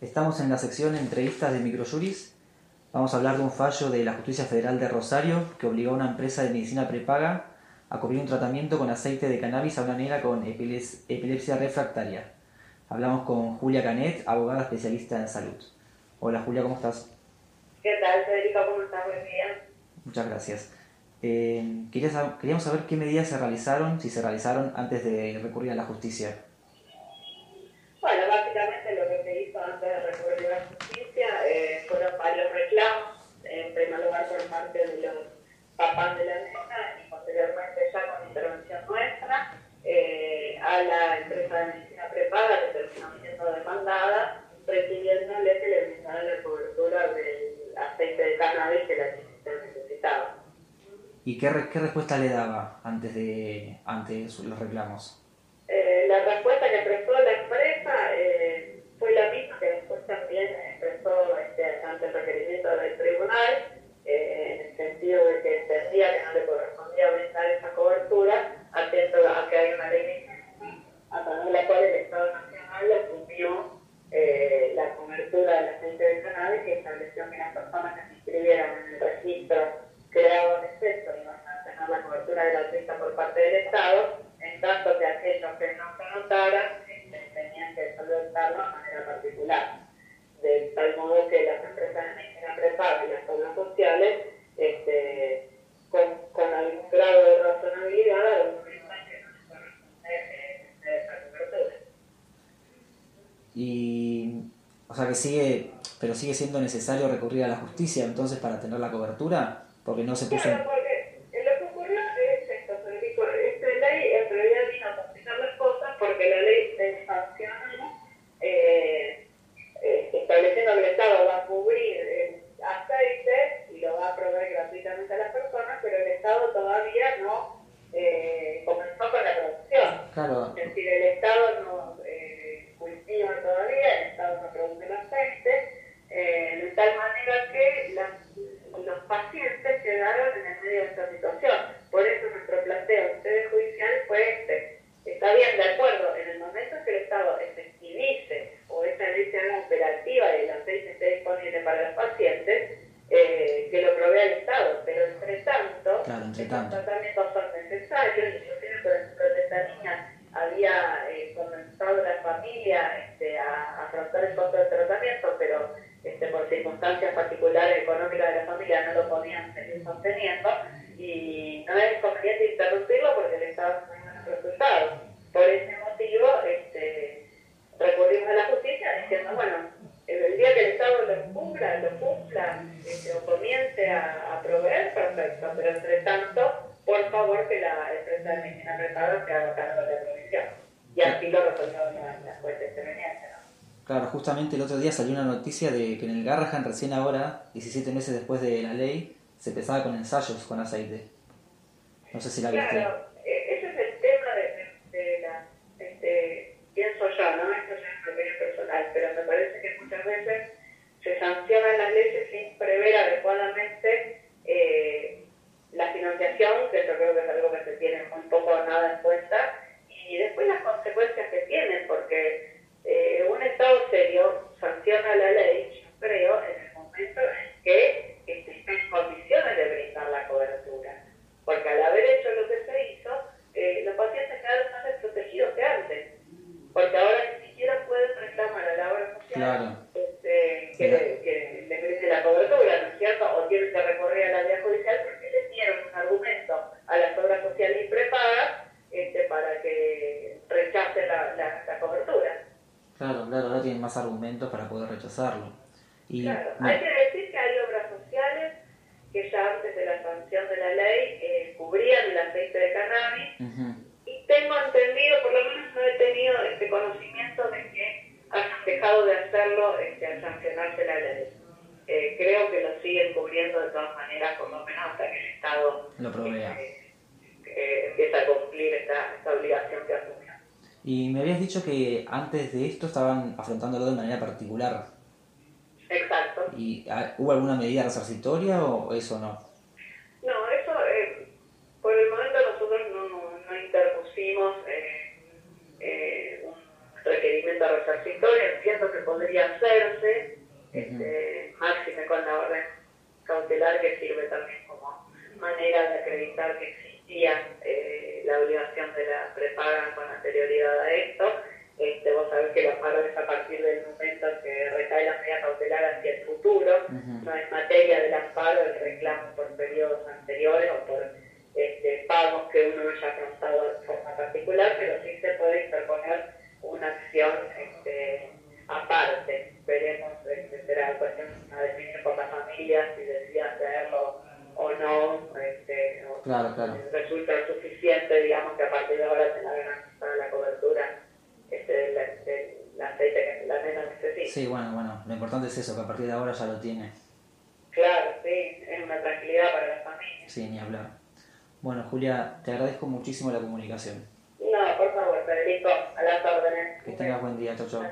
Estamos en la sección entrevistas de Microjuris. Vamos a hablar de un fallo de la Justicia Federal de Rosario que obligó a una empresa de medicina prepaga a cubrir un tratamiento con aceite de cannabis a una nena con epilepsia refractaria. Hablamos con Julia Canet, abogada especialista en salud. Hola Julia, ¿cómo estás? ¿Qué tal, Federico? ¿Cómo estás? Buen día. Muchas gracias. Eh, queríamos saber qué medidas se realizaron, si se realizaron antes de recurrir a la justicia. Parte de los papás de la nena y posteriormente ya con intervención nuestra eh, a la empresa de medicina prepaga que terminó siendo demandada, recibiéndole que le brindaran la cobertura del aceite de cannabis que la chiquita necesitaba. ¿Y qué, qué respuesta le daba antes de ante los reclamos? Eh, la respuesta que prestó registro creado en efecto iban a tener la cobertura de la trista por parte del Estado, en tanto que aquellos que no se este, tenían que solventarlo de manera particular. De tal modo que las empresas prepaga y las obras sociales, este, con, con, algún grado de razonabilidad, argumentan que no corresponde esa cobertura. Y, o sea que sigue, pero sigue siendo necesario recurrir a la justicia entonces para tener la cobertura porque no se puso... Claro, porque lo que ocurrió es esto, Federico, esta ley en realidad vino a complicar las cosas porque la ley se sancionó eh, eh, estableciendo que el Estado va a cubrir el aceite y lo va a proveer gratuitamente a las personas, pero el Estado todavía no eh, comenzó con la producción. Claro. Es decir, el Estado no eh, cultiva todavía, el Estado no produce el aceite, eh, de tal manera que las los pacientes quedaron en el medio de esta situación. Por eso nuestro planteo en sede judicial fue este. Está bien, de acuerdo, en el momento en que el Estado efectivice o esa ley se haga operativa y el aceite esté disponible para los pacientes, eh, que lo provea el Estado. Pero entre estos tratamientos son necesarios. Inclusive, por ejemplo, de esta niña había eh, comenzado la familia este, a afrontar el costo del tratamiento, pero este, por circunstancias particulares económicas de la familia no lo podían seguir sosteniendo y no es conveniente interrumpirlo porque le estaba dando resultados. Por ese motivo este, recurrimos a la justicia diciendo, bueno, el día que el Estado lo cumpla, lo cumpla este, o comience a, proveer, perfecto, pero entre de. Y así lo resolvió la, juez interveniente. Claro, justamente el otro día salió una noticia de que en el Garrahan recién ahora, 17 meses después de la ley, se empezaba con ensayos con aceite. No sé si la viste. Claro, e-, ese es el tema de, la... Este, pienso yo, ¿no? Esto es mi opinión personal, pero me parece que muchas veces se sancionan las leyes sin prever adecuadamente eh, la financiación, que yo creo que es algo que se tiene un poco nada en cuenta, y después las consecuencias que tienen, porque eh, un Estado serio sanciona la ley, yo creo, en el momento en que está en condiciones de brindar la cobertura. Porque al haber hecho lo que se hizo, eh, los pacientes quedaron más desprotegidos que antes. Porque ahora ni siquiera pueden reclamar a la obra social este, que, le, que les brinde la cobertura, ¿no es cierto? O tienen que recorrer a la vía judicial porque les dieron un argumento a las obras sociales y prepagas este, para que rechacen la, la cobertura. Claro, claro, ahora tienen más argumentos para poder rechazarlo. Y, claro, hay que decir que hay obras sociales que ya antes de la sanción de la ley eh, cubrían el aceite de cannabis y tengo entendido, por lo menos no he tenido este conocimiento de que hayan dejado de hacerlo este, al sancionarse la ley. Eh, creo que lo siguen cubriendo de todas maneras, por lo menos hasta que el Estado lo provea. Eh, empieza a cumplir esta, esta obligación que asumió. Y me habías dicho que antes de esto estaban afrontándolo de manera particular. Exacto. ¿Y ah, hubo alguna medida resarcitoria o eso no? No, eso eh, por el momento nosotros no, no interpusimos eh, eh, un requerimiento resarcitorio. Entiendo que podría hacerse, uh este, máxime con la orden cautelar que sirve también como manera de acreditar que existía no es materia del amparo el reclamo por periodos anteriores o por este, pagos que uno no haya afrontado de forma particular, pero sí se puede interponer una acción este, aparte. Veremos, este, será cuestión a definir por la familia si decían hacerlo o no. Este, claro, claro. Resulta suficiente, digamos, que a partir de ahora se la cobertura este, del, aceite que la nena necesita. Sí, bueno, bueno, lo importante es eso, que a partir de ahora ya lo tiene. Claro, sí, es una tranquilidad para la familia. Sí, ni hablar. Bueno, Julia, te agradezco muchísimo la comunicación. No, por favor, Federico, a las órdenes. Que tengas buen día, chau, chau.